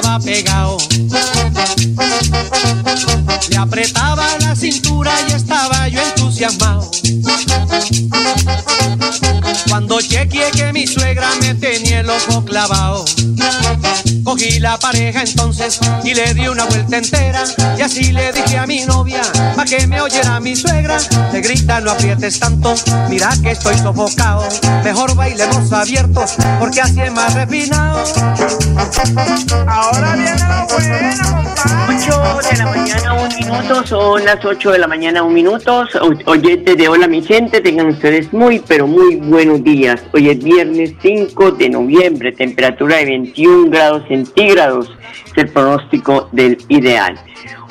Bailaba pegado. Le apretaba la cintura y estaba yo entusiasmado. Cuando chequeé que mi suegra me tenía el ojo clavado. Cogí la pareja entonces y le di una vuelta entera. Y así le dije a mi novia, pa' que me oyera mi suegra. Le grita, no aprietes tanto, mira que estoy sofocado. Mejor bailemos abiertos, porque así es más refinado. Ahora viene la buena, compadre. 8 de la mañana, un minuto, son las 8 de la mañana, un minuto. Oyentes de Hola mi gente, tengan ustedes muy, pero muy buenos días. Hoy es viernes 5 de noviembre, temperatura de 21 grados centígrados, es el pronóstico del ideal.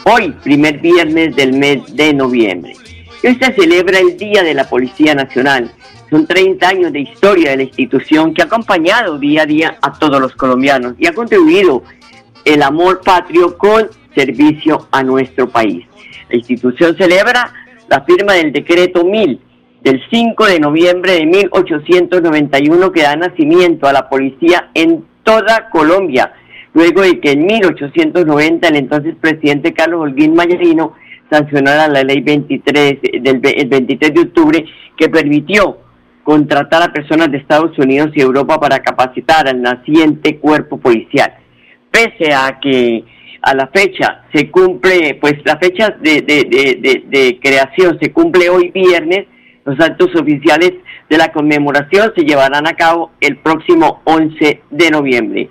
Hoy, primer viernes del mes de noviembre. Hoy se celebra el Día de la Policía Nacional. Son 30 años de historia de la institución que ha acompañado día a día a todos los colombianos y ha contribuido el amor patrio con servicio a nuestro país. La institución celebra la firma del decreto 1000 del 5 de noviembre de 1891 que da nacimiento a la policía en toda Colombia, luego de que en 1890 el entonces presidente Carlos Holguín Mayarino sancionara la ley 23 del el 23 de octubre que permitió contratar a personas de Estados Unidos y Europa para capacitar al naciente cuerpo policial. Pese a que a la fecha se cumple, pues la fecha de- de creación se cumple hoy viernes, los actos oficiales de la conmemoración se llevarán a cabo el próximo 11 de noviembre.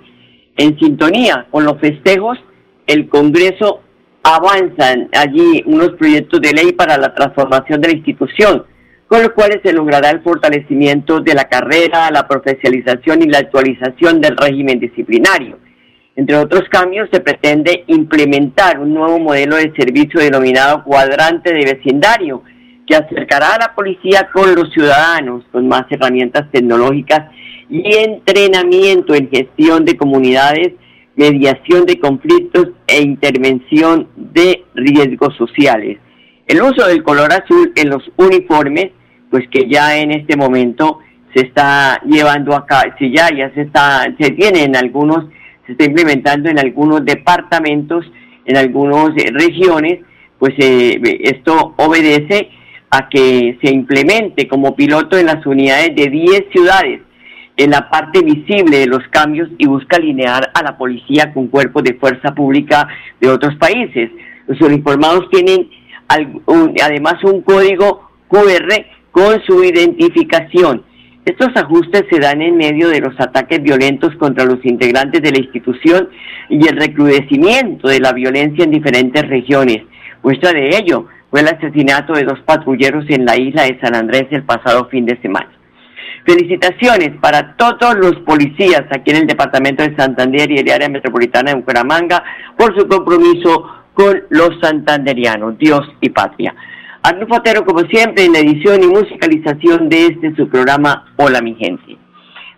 En sintonía con los festejos, el Congreso avanzan allí unos proyectos de ley para la transformación de la institución, con los cuales se logrará el fortalecimiento de la carrera, la profesionalización y la actualización del régimen disciplinario. Entre otros cambios, se pretende implementar un nuevo modelo de servicio denominado cuadrante de vecindario, que acercará a la policía con los ciudadanos, con más herramientas tecnológicas y entrenamiento en gestión de comunidades, mediación de conflictos e intervención de riesgos sociales. El uso del color azul en los uniformes, pues que ya en este momento se está llevando acá, si ya ya se está, se tiene en algunos, se está implementando en algunos departamentos, en algunas eh, regiones, pues eh, esto obedece a que se implemente como piloto en las unidades de 10 ciudades en la parte visible de los cambios y busca alinear a la policía con cuerpos de fuerza pública de otros países. Los uniformados tienen además un código QR con su identificación. Estos ajustes se dan en medio de los ataques violentos contra los integrantes de la institución y el recrudecimiento de la violencia en diferentes regiones. Muestra de ello fue el asesinato de dos patrulleros en la isla de San Andrés el pasado fin de semana. Felicitaciones para todos los policías aquí en el departamento de Santander y el área metropolitana de Bucaramanga por su compromiso con los santanderianos, Dios y patria. Arnulfo Otero, como siempre, en la edición y musicalización de este su programa Hola mi gente.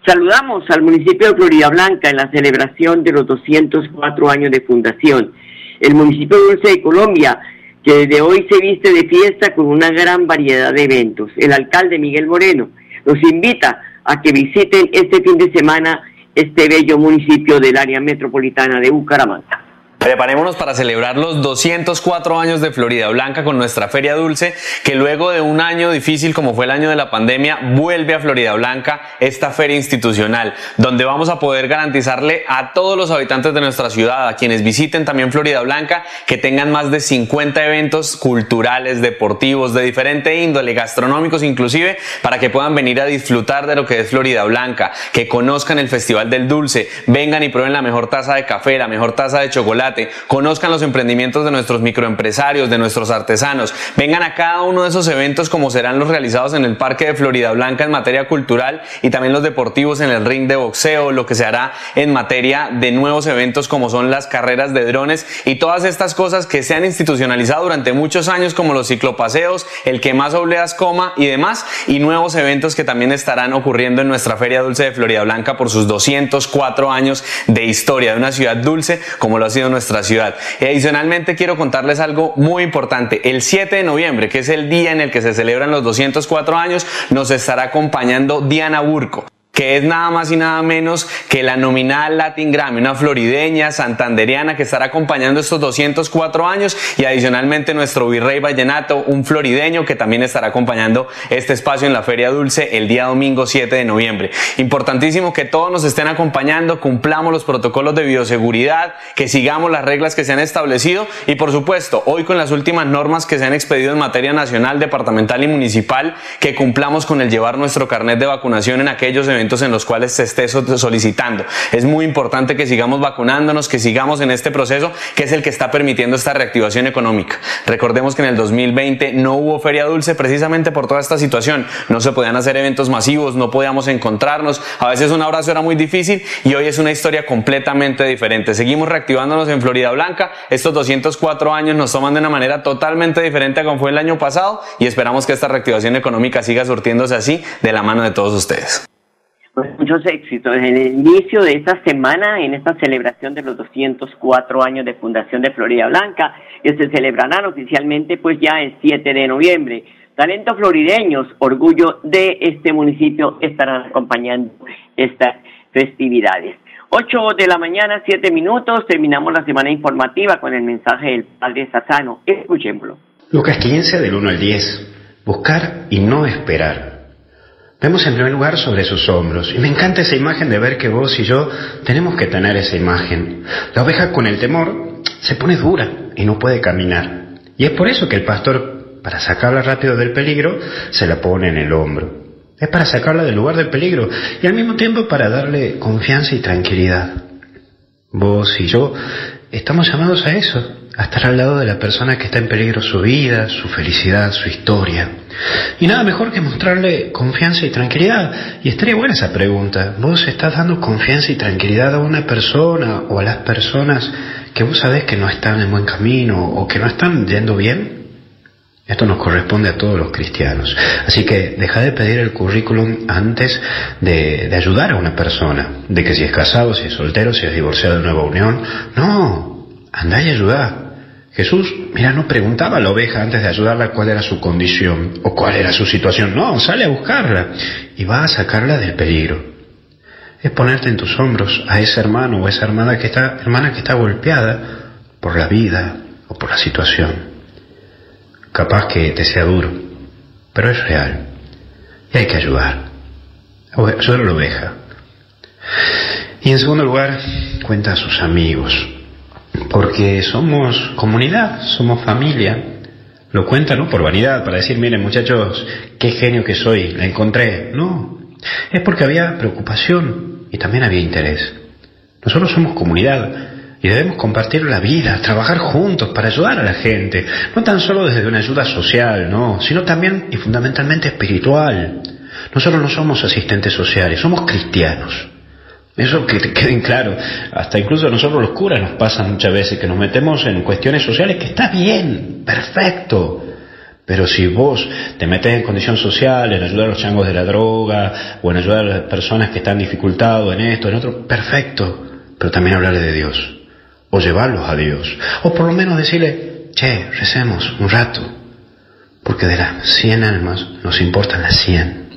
Saludamos al municipio de Florida Blanca en la celebración de los 204 años de fundación. El municipio Dulce de Colombia que desde hoy se viste de fiesta con una gran variedad de eventos. El alcalde Miguel Moreno los invita a que visiten este fin de semana este bello municipio del área metropolitana de Bucaramanga. Preparémonos para celebrar los 204 años de Florida Blanca con nuestra Feria Dulce, que luego de un año difícil como fue el año de la pandemia, vuelve a Florida Blanca esta feria institucional, donde vamos a poder garantizarle a todos los habitantes de nuestra ciudad, a quienes visiten también Florida Blanca, que tengan más de 50 eventos culturales, deportivos, de diferente índole, gastronómicos inclusive, para que puedan venir a disfrutar de lo que es Florida Blanca, que conozcan el Festival del Dulce, vengan y prueben la mejor taza de café, la mejor taza de chocolate, conozcan los emprendimientos de nuestros microempresarios, de nuestros artesanos, vengan a cada uno de esos eventos como serán los realizados en el Parque de Florida Blanca en materia cultural y también los deportivos en el ring de boxeo, lo que se hará en materia de nuevos eventos como son las carreras de drones y todas estas cosas que se han institucionalizado durante muchos años como los ciclopaseos, el que más obleas coma y demás y nuevos eventos que también estarán ocurriendo en nuestra Feria Dulce de Florida Blanca por sus 204 años de historia de una ciudad dulce como lo ha sido nuestra nuestra ciudad. Y adicionalmente quiero contarles algo muy importante. El 7 de noviembre, que es el día en el que se celebran los 204 años, nos estará acompañando Diana Burco que es nada más y nada menos que la nominal Latin Grammy, una florideña, santanderiana que estará acompañando estos 204 años y adicionalmente nuestro virrey vallenato, un florideño que también estará acompañando este espacio en la Feria Dulce el día domingo 7 de noviembre. Importantísimo que todos nos estén acompañando, cumplamos los protocolos de bioseguridad, que sigamos las reglas que se han establecido y por supuesto, hoy con las últimas normas que se han expedido en materia nacional, departamental y municipal, que cumplamos con el llevar nuestro carnet de vacunación en aquellos eventos en los cuales se esté solicitando. Es muy importante que sigamos vacunándonos, que sigamos en este proceso que es el que está permitiendo esta reactivación económica. Recordemos que en el 2020 no hubo feria dulce precisamente por toda esta situación. No se podían hacer eventos masivos, no podíamos encontrarnos. A veces un abrazo era muy difícil y hoy es una historia completamente diferente. Seguimos reactivándonos en Florida Blanca. Estos 204 años nos toman de una manera totalmente diferente a como fue el año pasado y esperamos que esta reactivación económica siga surtiéndose así de la mano de todos ustedes. Pues muchos éxitos. En el inicio de esta semana, en esta celebración de los 204 años de fundación de Florida Blanca, que se celebrarán oficialmente pues ya el 7 de noviembre. Talentos florideños, orgullo de este municipio, estarán acompañando estas festividades. 8 de la mañana, 7 minutos, terminamos la semana informativa con el mensaje del Padre Sassano. Escuchémoslo. Lucas 15, del 1 al 10. Buscar y no esperar. Vemos en primer lugar sobre sus hombros. Y me encanta esa imagen de ver que vos y yo tenemos que tener esa imagen. La oveja con el temor se pone dura y no puede caminar. Y es por eso que el pastor, para sacarla rápido del peligro, se la pone en el hombro. Es para sacarla del lugar del peligro y al mismo tiempo para darle confianza y tranquilidad. Vos y yo estamos llamados a eso, a al lado de la persona que está en peligro su vida, su felicidad, su historia. Y nada mejor que mostrarle confianza y tranquilidad. Y estaría buena esa pregunta. ¿Vos estás dando confianza y tranquilidad a una persona o a las personas que vos sabés que no están en buen camino o que no están yendo bien? Esto nos corresponde a todos los cristianos. Así que deja de pedir el currículum antes de, de ayudar a una persona. De que si es casado, si es soltero, si es divorciado de nueva unión. No, andá y ayudá. Jesús, mira, no preguntaba a la oveja antes de ayudarla cuál era su condición o cuál era su situación. No, sale a buscarla y va a sacarla del peligro. Es ponerte en tus hombros a ese hermano o esa hermana que está, hermana que está golpeada por la vida o por la situación. Capaz que te sea duro, pero es real. Y hay que ayudar. Ayudar a la oveja. Y en segundo lugar, cuenta a sus amigos porque somos comunidad, somos familia. Lo cuenta no por vanidad, para decir, miren muchachos, qué genio que soy, la encontré. No, es porque había preocupación y también había interés. Nosotros somos comunidad y debemos compartir la vida, trabajar juntos para ayudar a la gente, no tan solo desde una ayuda social, no, sino también y fundamentalmente espiritual. Nosotros no somos asistentes sociales, somos cristianos. Eso que te queden claro. Hasta incluso a nosotros los curas nos pasa muchas veces que nos metemos en cuestiones sociales que está bien, perfecto. Pero si vos te metes en condición social, en ayudar a los changos de la droga, o en ayudar a las personas que están dificultados en esto, en otro, perfecto. Pero también hablarle de Dios. O llevarlos a Dios. O por lo menos decirle, che, recemos un rato, porque de las 100 almas nos importan las 100.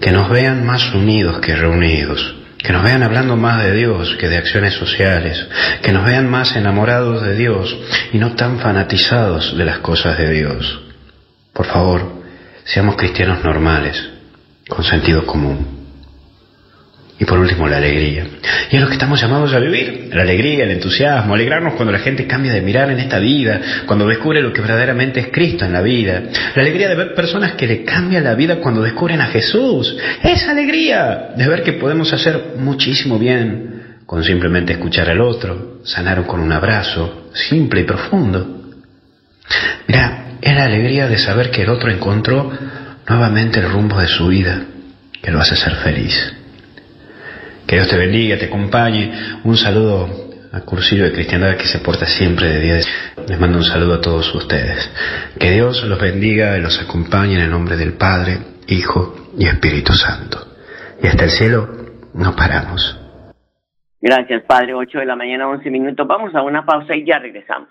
Que nos vean más unidos que reunidos, que nos vean hablando más de Dios que de acciones sociales, que nos vean más enamorados de Dios y no tan fanatizados de las cosas de Dios. Por favor, seamos cristianos normales, con sentido común. Y por último, la alegría. Y es lo que estamos llamados a vivir. La alegría, el entusiasmo, alegrarnos cuando la gente cambia de mirar en esta vida, cuando descubre lo que verdaderamente es Cristo en la vida. La alegría de ver personas que le cambian la vida cuando descubren a Jesús. Esa alegría de ver que podemos hacer muchísimo bien con simplemente escuchar al otro, sanar con un abrazo, simple y profundo. Mira, es la alegría de saber que el otro encontró nuevamente el rumbo de su vida, que lo hace ser feliz. Que Dios te bendiga, te acompañe. Un saludo a Cursillo de Cristiandad que se porta siempre de 10. Les mando un saludo a todos ustedes. Que Dios los bendiga y los acompañe en el nombre del Padre, Hijo y Espíritu Santo. Y hasta el cielo no paramos. Gracias, Padre. 8 de la mañana, 11 minutos. Vamos a una pausa y ya regresamos.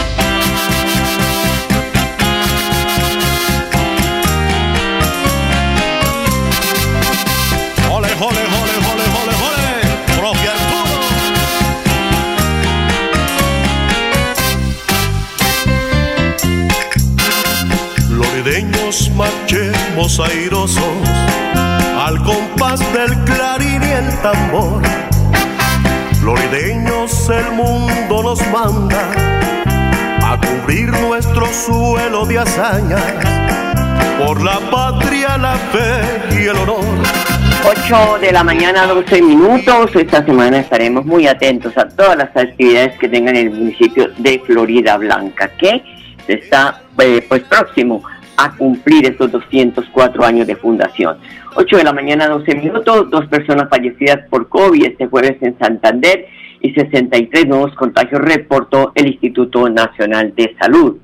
Airosos al compás del clarín y el tambor. Florideños el mundo nos manda a cubrir nuestro suelo de hazañas por la patria, la fe y el honor. 8 de la mañana, 12 minutos. Esta semana estaremos muy atentos a todas las actividades que tengan en el municipio de Florida Blanca, que está eh, pues próximo a cumplir estos 204 años de fundación. 8 de la mañana, 12 minutos. Dos personas fallecidas por COVID este jueves en Santander y 63 nuevos contagios reportó el Instituto Nacional de Salud.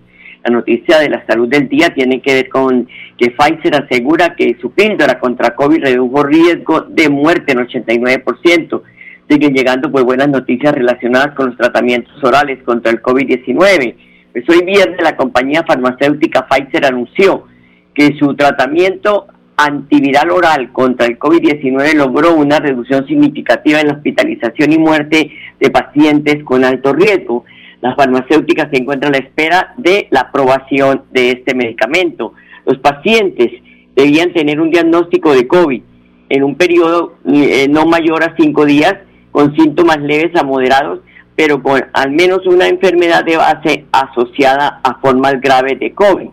La noticia de la salud del día tiene que ver con que Pfizer asegura que su píldora contra COVID redujo riesgo de muerte en 89%. Siguen llegando pues buenas noticias relacionadas con los tratamientos orales contra el COVID-19. Pues hoy viernes la compañía farmacéutica Pfizer anunció que su tratamiento antiviral oral contra el COVID-19 logró una reducción significativa en la hospitalización y muerte de pacientes con alto riesgo. Las farmacéuticas se encuentran a la espera de la aprobación de este medicamento. Los pacientes debían tener un diagnóstico de COVID en un periodo eh, no mayor a cinco días, con síntomas leves a moderados, pero con al menos una enfermedad de base asociada a formas graves de COVID.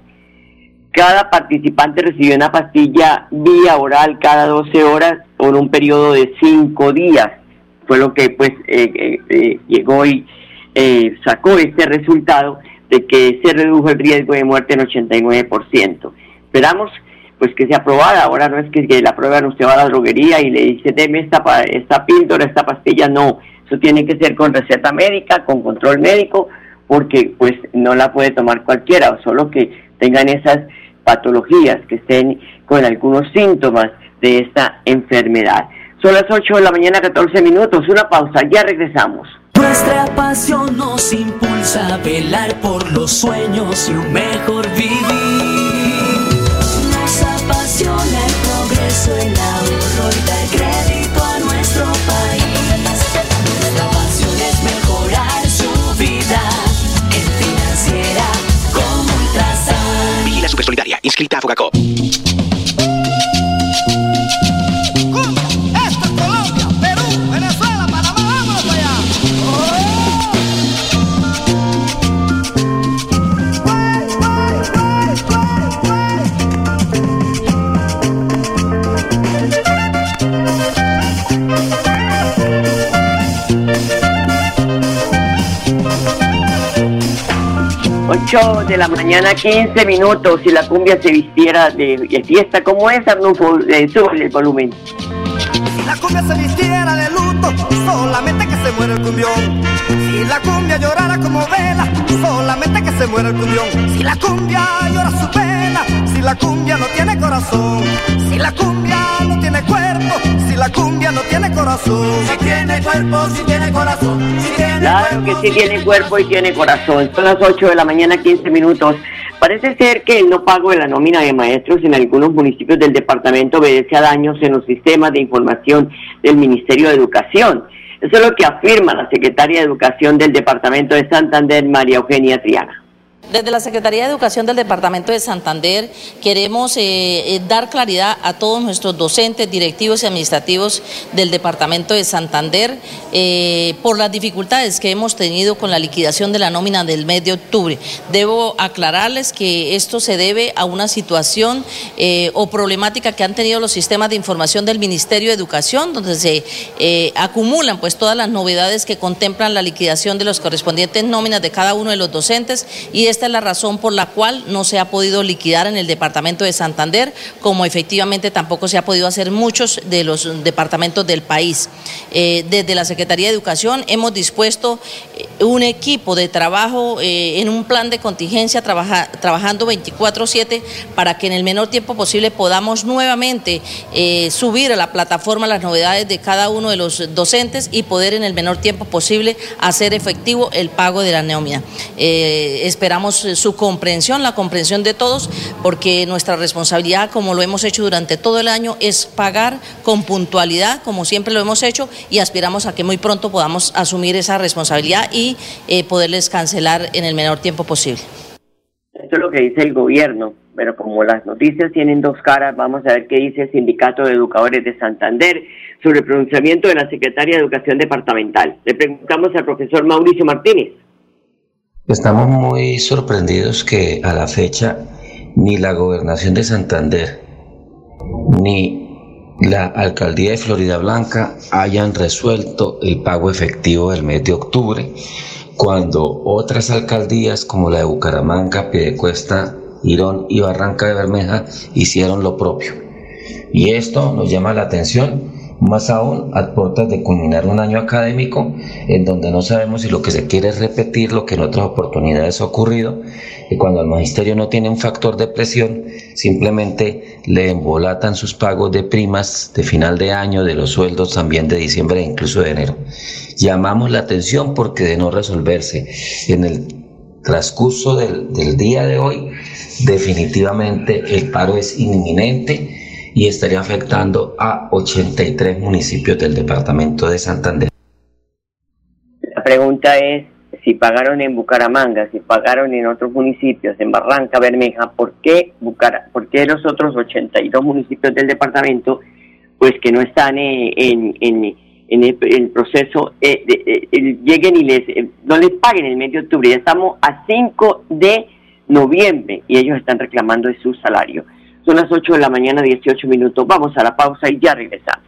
Cada participante recibió una pastilla vía oral cada 12 horas por un periodo de cinco días. Fue lo que pues eh, eh, eh, llegó y eh, sacó este resultado de que se redujo el riesgo de muerte en 89%. Esperamos pues que sea aprobada. Ahora no es que, la aprueban, usted va a la droguería y le dice, deme esta, esta píldora, esta pastilla. No, eso tiene que ser con receta médica, con control médico, porque pues no la puede tomar cualquiera, solo que tengan esas patologías, que estén con algunos síntomas de esta enfermedad. Son las 8 de la mañana, 14 minutos. Una pausa, ya regresamos. Nuestra pasión nos impulsa a velar por los sueños y un mejor vivir. solidaria, inscrita a Fogacop. 8 de la mañana, 15 minutos. Si la cumbia se vistiera de, fiesta como esa, Arnulfo, eh, sube el volumen. Si la cumbia se vistiera de luto, solamente que se muere el cumbión. Si la cumbia llorara como vela, solamente que se muere el cumbión. Si la cumbia llora su pena, si la cumbia no tiene corazón. Si la cumbia tiene cuerpo, si la cumbia no tiene corazón. Si tiene cuerpo, si tiene corazón. Si tiene claro que sí tiene cuerpo y tiene corazón. Son las 8 de la mañana, 15 minutos. Parece ser que el no pago de la nómina de maestros en algunos municipios del departamento obedece a daños en los sistemas de información del Ministerio de Educación. Eso es lo que afirma la secretaria de Educación del departamento de Santander, María Eugenia Triana. Desde la Secretaría de Educación del Departamento de Santander queremos eh, eh, dar claridad a todos nuestros docentes, directivos y administrativos del Departamento de Santander eh, por las dificultades que hemos tenido con la liquidación de la nómina del mes de octubre. Debo aclararles que esto se debe a una situación o problemática que han tenido los sistemas de información del Ministerio de Educación, donde se acumulan pues todas las novedades que contemplan la liquidación de los correspondientes nóminas de cada uno de los docentes y esta es la razón por la cual no se ha podido liquidar en el departamento de Santander, como efectivamente tampoco se ha podido hacer muchos de los departamentos del país. Eh, desde la Secretaría de Educación hemos dispuesto eh, un equipo de trabajo eh, en un plan de contingencia trabajando 24/7 para que en el menor tiempo posible podamos nuevamente subir a la plataforma las novedades de cada uno de los docentes y poder en el menor tiempo posible hacer efectivo el pago de la nómina. esperamos eh, su comprensión, la comprensión de todos, porque nuestra responsabilidad, como lo hemos hecho durante todo el año, es pagar con puntualidad, como siempre lo hemos hecho, y aspiramos a que muy pronto podamos asumir esa responsabilidad y eh, poderles cancelar en el menor tiempo posible. Esto es lo que dice el gobierno, pero como las noticias tienen dos caras, vamos a ver qué dice el Sindicato de Educadores de Santander sobre el pronunciamiento de la Secretaria de Educación Departamental. Le preguntamos al profesor Mauricio Martínez. Estamos muy sorprendidos que a la fecha ni la gobernación de Santander ni la alcaldía de Florida Blanca hayan resuelto el pago efectivo del mes de octubre, cuando otras alcaldías como la de Bucaramanga, Piedecuesta, Irón y Barranca de Bermeja hicieron lo propio. Y esto nos llama la atención más aún a puertas de culminar un año académico en donde no sabemos si lo que se quiere es repetir lo que en otras oportunidades ha ocurrido y cuando el magisterio no tiene un factor de presión simplemente le embolatan sus pagos de primas de final de año, de los sueldos también de diciembre e incluso de enero. Llamamos la atención porque de no resolverse en el transcurso del, del día de hoy definitivamente el paro es inminente y estaría afectando a 83 municipios del departamento de Santander. La pregunta es, si pagaron en Bucaramanga, si pagaron en otros municipios, en Barranca Bermeja, ¿por qué, Bucara, ¿por qué los otros 82 municipios del departamento, pues que no están en, en, el, proceso, eh, eh, lleguen y les, eh, no les paguen el mes de octubre? Ya estamos a 5 de noviembre y ellos están reclamando de su salario. Son las 8 de la mañana, 18 minutos. Vamos a la pausa y ya regresamos.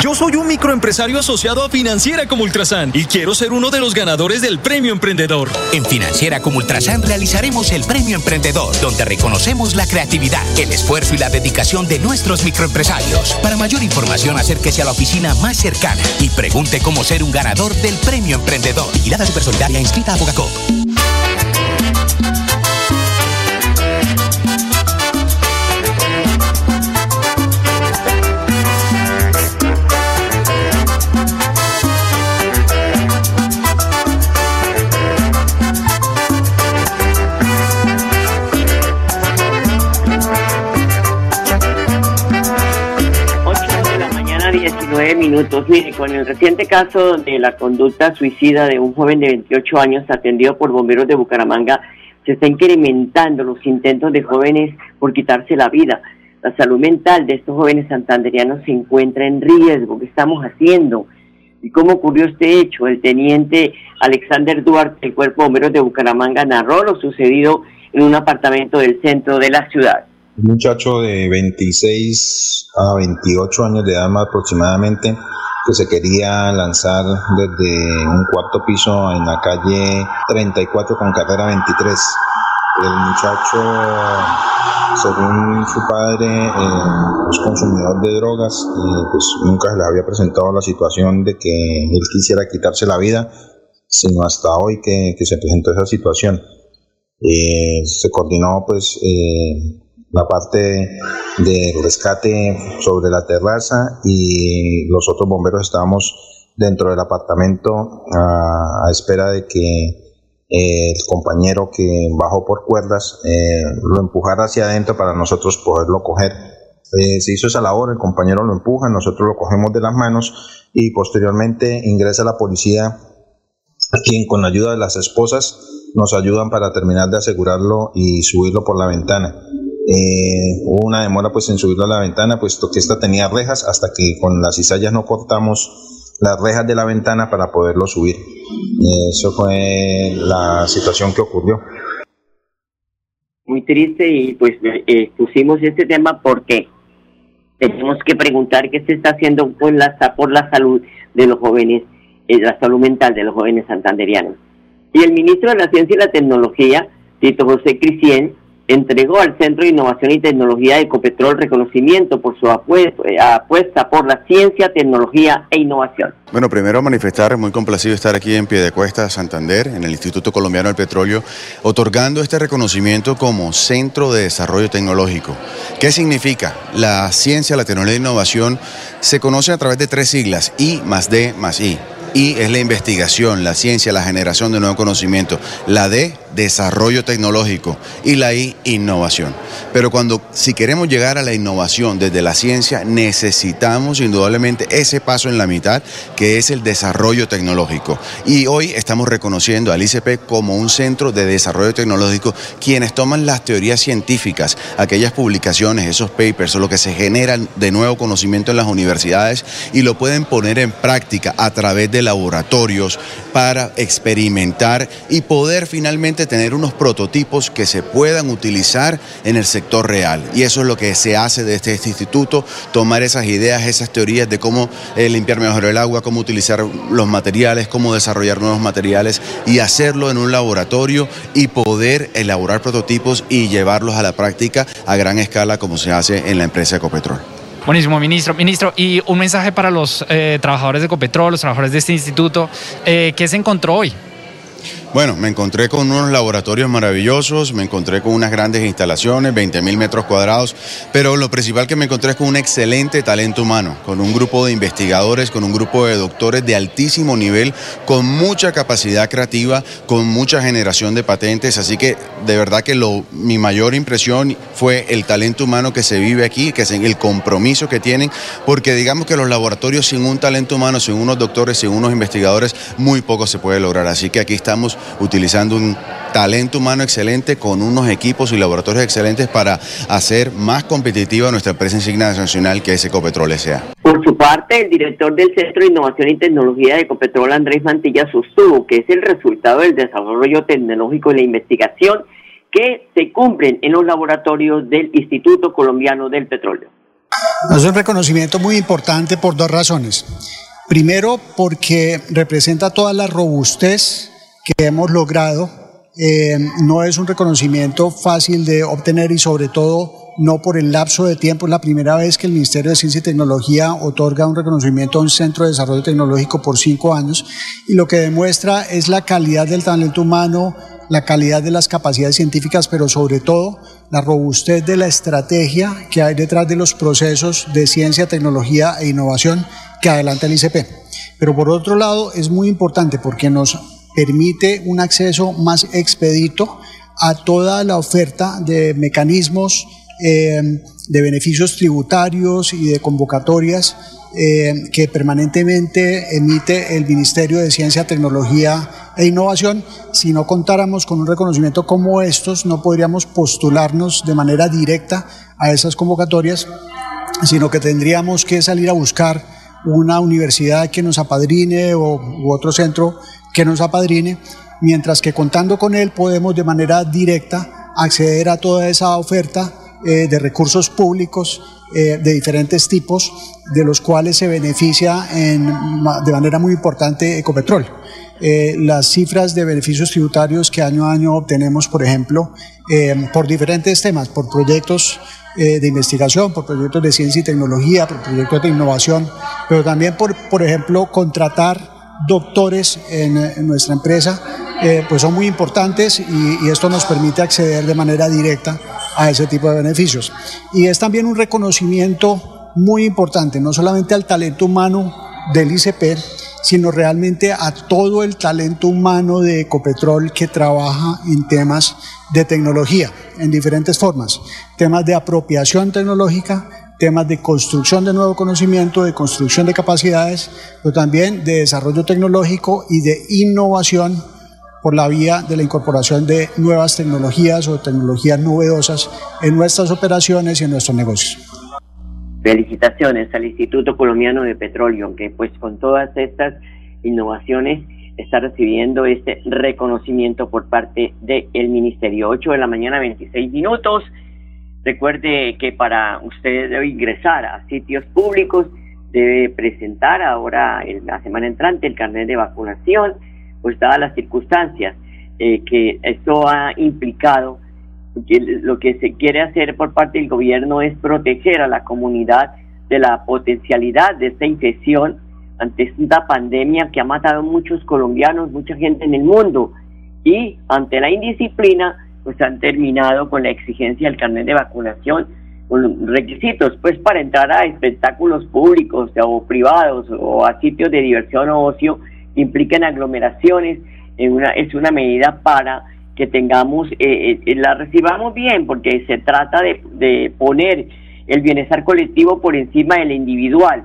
Yo soy un microempresario asociado a Financiera como Ultrasan y quiero ser uno de los ganadores del Premio Emprendedor. En Financiera como Ultrasan realizaremos el Premio Emprendedor, donde reconocemos la creatividad, el esfuerzo y la dedicación de nuestros microempresarios. Para mayor información, acérquese a la oficina más cercana y pregunte cómo ser un ganador del Premio Emprendedor. Vigilada Supersolidaria inscrita a Bogacop. Mire, con el reciente caso de la conducta suicida de un joven de 28 años atendido por bomberos de Bucaramanga, se está incrementando los intentos de jóvenes por quitarse la vida. La salud mental de estos jóvenes santanderianos se encuentra en riesgo. ¿Qué estamos haciendo? ¿Y cómo ocurrió este hecho? El teniente Alexander Duarte, el Cuerpo de Bomberos de Bucaramanga, narró lo sucedido en un apartamento del centro de la ciudad. Un muchacho de 26 a 28 años de edad más aproximadamente que se quería lanzar desde un cuarto piso en la calle 34 con carrera 23 El muchacho, según su padre, eh, es consumidor de drogas, y pues nunca se le había presentado la situación de que él quisiera quitarse la vida, sino hasta hoy que, que se presentó esa situación. Eh, se coordinó pues eh, la parte del rescate sobre la terraza y los otros bomberos estábamos dentro del apartamento a, espera de que el compañero que bajó por cuerdas eh, lo empujara hacia adentro para nosotros poderlo coger. Eh, se hizo esa labor, el compañero lo empuja, nosotros lo cogemos de las manos y posteriormente ingresa la policía, quien con la ayuda de las esposas nos ayudan para terminar de asegurarlo y subirlo por la ventana. Eh, hubo una demora pues en subirlo a la ventana, puesto que esta tenía rejas, hasta que con las cizallas no cortamos las rejas de la ventana para poderlo subir. Eso fue la situación que ocurrió. Muy triste y pues eh, pusimos este tema porque tenemos que preguntar qué se está haciendo por la, por la salud de los jóvenes, eh, la salud mental de los jóvenes santanderianos. Y el ministro de la Ciencia y la Tecnología, Tito José Crisien, entregó al Centro de Innovación y Tecnología de Ecopetrol reconocimiento por su eh, apuesta por la ciencia, tecnología e innovación. Bueno, primero manifestar, muy complacido estar aquí en Piedecuesta, Santander, en el Instituto Colombiano del Petróleo, otorgando este reconocimiento como Centro de Desarrollo Tecnológico. ¿Qué significa? La ciencia, la tecnología e innovación se conoce a través de tres siglas, I más D más I. I es la investigación, la ciencia, la generación de nuevo conocimiento. La D, desarrollo tecnológico. Y la innovación. Pero cuando, si queremos llegar a la innovación desde la ciencia, necesitamos indudablemente ese paso en la mitad, que es el desarrollo tecnológico. Y hoy estamos reconociendo al ICP como un centro de desarrollo tecnológico, quienes toman las teorías científicas, aquellas publicaciones, esos papers o lo que se generan de nuevo conocimiento en las universidades y lo pueden poner en práctica a través de laboratorios para experimentar y poder finalmente tener unos prototipos que se puedan utilizar en el sector real. Y eso es lo que se hace de este, este instituto, tomar esas ideas, esas teorías de cómo eh, limpiar mejor el agua, cómo utilizar los materiales, cómo desarrollar nuevos materiales y hacerlo en un laboratorio y poder elaborar prototipos y llevarlos a la práctica a gran escala como se hace en la empresa Ecopetrol. Buenísimo, ministro. Ministro, y un mensaje para los eh, trabajadores de Ecopetrol, los trabajadores de este instituto. Eh, ¿Qué se encontró hoy? Bueno, me encontré con unos laboratorios maravillosos, me encontré con unas grandes instalaciones, 20 mil metros cuadrados, pero lo principal que me encontré es con un excelente talento humano, con un grupo de investigadores, con un grupo de doctores de altísimo nivel, con mucha capacidad creativa, con mucha generación de patentes, así que de verdad que lo, mi mayor impresión fue el talento humano que se vive aquí, que es el compromiso que tienen, porque digamos que los laboratorios sin un talento humano, sin unos doctores, sin unos investigadores, muy poco se puede lograr, así que aquí estamos utilizando un talento humano excelente con unos equipos y laboratorios excelentes para hacer más competitiva nuestra empresa insignia nacional que es Ecopetrol S.A. Por su parte, el director del Centro de Innovación y Tecnología de Ecopetrol, Andrés Mantilla, sostuvo que es el resultado del desarrollo tecnológico y la investigación que se cumplen en los laboratorios del Instituto Colombiano del Petróleo. Es un reconocimiento muy importante por dos razones. Primero, porque representa toda la robustez que hemos logrado. Eh, no es un reconocimiento fácil de obtener y sobre todo no por el lapso de tiempo. Es la primera vez que el Ministerio de Ciencia y Tecnología otorga un reconocimiento a un centro de desarrollo tecnológico por cinco años y lo que demuestra es la calidad del talento humano, la calidad de las capacidades científicas, pero sobre todo la robustez de la estrategia que hay detrás de los procesos de ciencia, tecnología e innovación que adelanta el ICP. Pero por otro lado es muy importante porque nos permite un acceso más expedito a toda la oferta de mecanismos eh, de beneficios tributarios y de convocatorias eh, que permanentemente emite el Ministerio de Ciencia, Tecnología e Innovación. Si no contáramos con un reconocimiento como estos, no podríamos postularnos de manera directa a esas convocatorias, sino que tendríamos que salir a buscar una universidad que nos apadrine o, u otro centro que nos apadrine, mientras que contando con él podemos de manera directa acceder a toda esa oferta eh, de recursos públicos eh, de diferentes tipos, de los cuales se beneficia en, de manera muy importante Ecopetrol. eh, las cifras de beneficios tributarios que año a año obtenemos, por ejemplo, eh, por diferentes temas, por proyectos de investigación, por proyectos de ciencia y tecnología, por proyectos de innovación, pero también por, por ejemplo, contratar doctores en, en nuestra empresa, pues son muy importantes y, y esto nos permite acceder de manera directa a ese tipo de beneficios. Y es también un reconocimiento muy importante, no solamente al talento humano del ICP, sino realmente a todo el talento humano de Ecopetrol que trabaja en temas de tecnología, en diferentes formas, temas de apropiación tecnológica, temas de construcción de nuevo conocimiento, de construcción de capacidades, pero también de desarrollo tecnológico y de innovación por la vía de la incorporación de nuevas tecnologías o tecnologías novedosas en nuestras operaciones y en nuestros negocios. Felicitaciones al Instituto Colombiano de Petróleo, que pues con todas estas innovaciones está recibiendo este reconocimiento por parte del Ministerio. 8 de la mañana, 26 minutos. Recuerde que para usted debe ingresar a sitios públicos, debe presentar ahora en la semana entrante el carnet de vacunación, pues dadas las circunstancias eh, que esto ha implicado lo que se quiere hacer por parte del gobierno es proteger a la comunidad de la potencialidad de esta infección ante esta pandemia que ha matado muchos colombianos, mucha gente en el mundo. Y ante la indisciplina, pues han terminado con la exigencia del carnet de vacunación, con requisitos, pues para entrar a espectáculos públicos o privados o a sitios de diversión o ocio que impliquen aglomeraciones, es una medida para que tengamos, eh, eh, la recibamos bien, porque se trata de, de, poner el bienestar colectivo por encima del individual.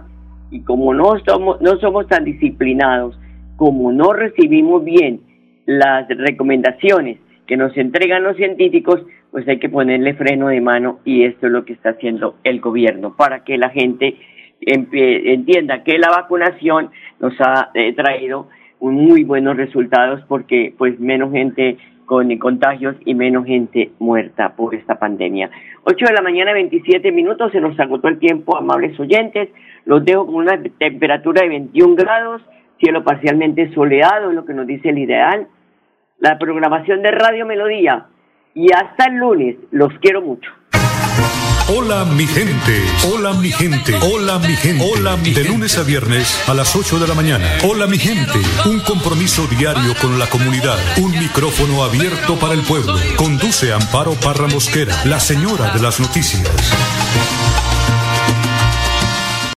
Y como no somos, no somos tan disciplinados, como no recibimos bien las recomendaciones que nos entregan los científicos, pues hay que ponerle freno de mano y esto es lo que está haciendo el gobierno para que la gente entienda que la vacunación nos ha eh, traído muy buenos resultados porque pues menos gente con contagios y menos gente muerta por esta pandemia. 8 de la mañana, 27 minutos, se nos agotó el tiempo, amables oyentes. Los dejo con una temperatura de 21 grados, cielo parcialmente soleado, es lo que nos dice el ideal. La programación de Radio Melodía. Y hasta el lunes, los quiero mucho. Hola mi gente, hola mi gente, hola mi gente, hola mi De lunes a viernes a las 8 de la mañana. Hola mi gente, un compromiso diario con la comunidad, un micrófono abierto para el pueblo. Conduce Amparo Parra Mosquera, la señora de las noticias.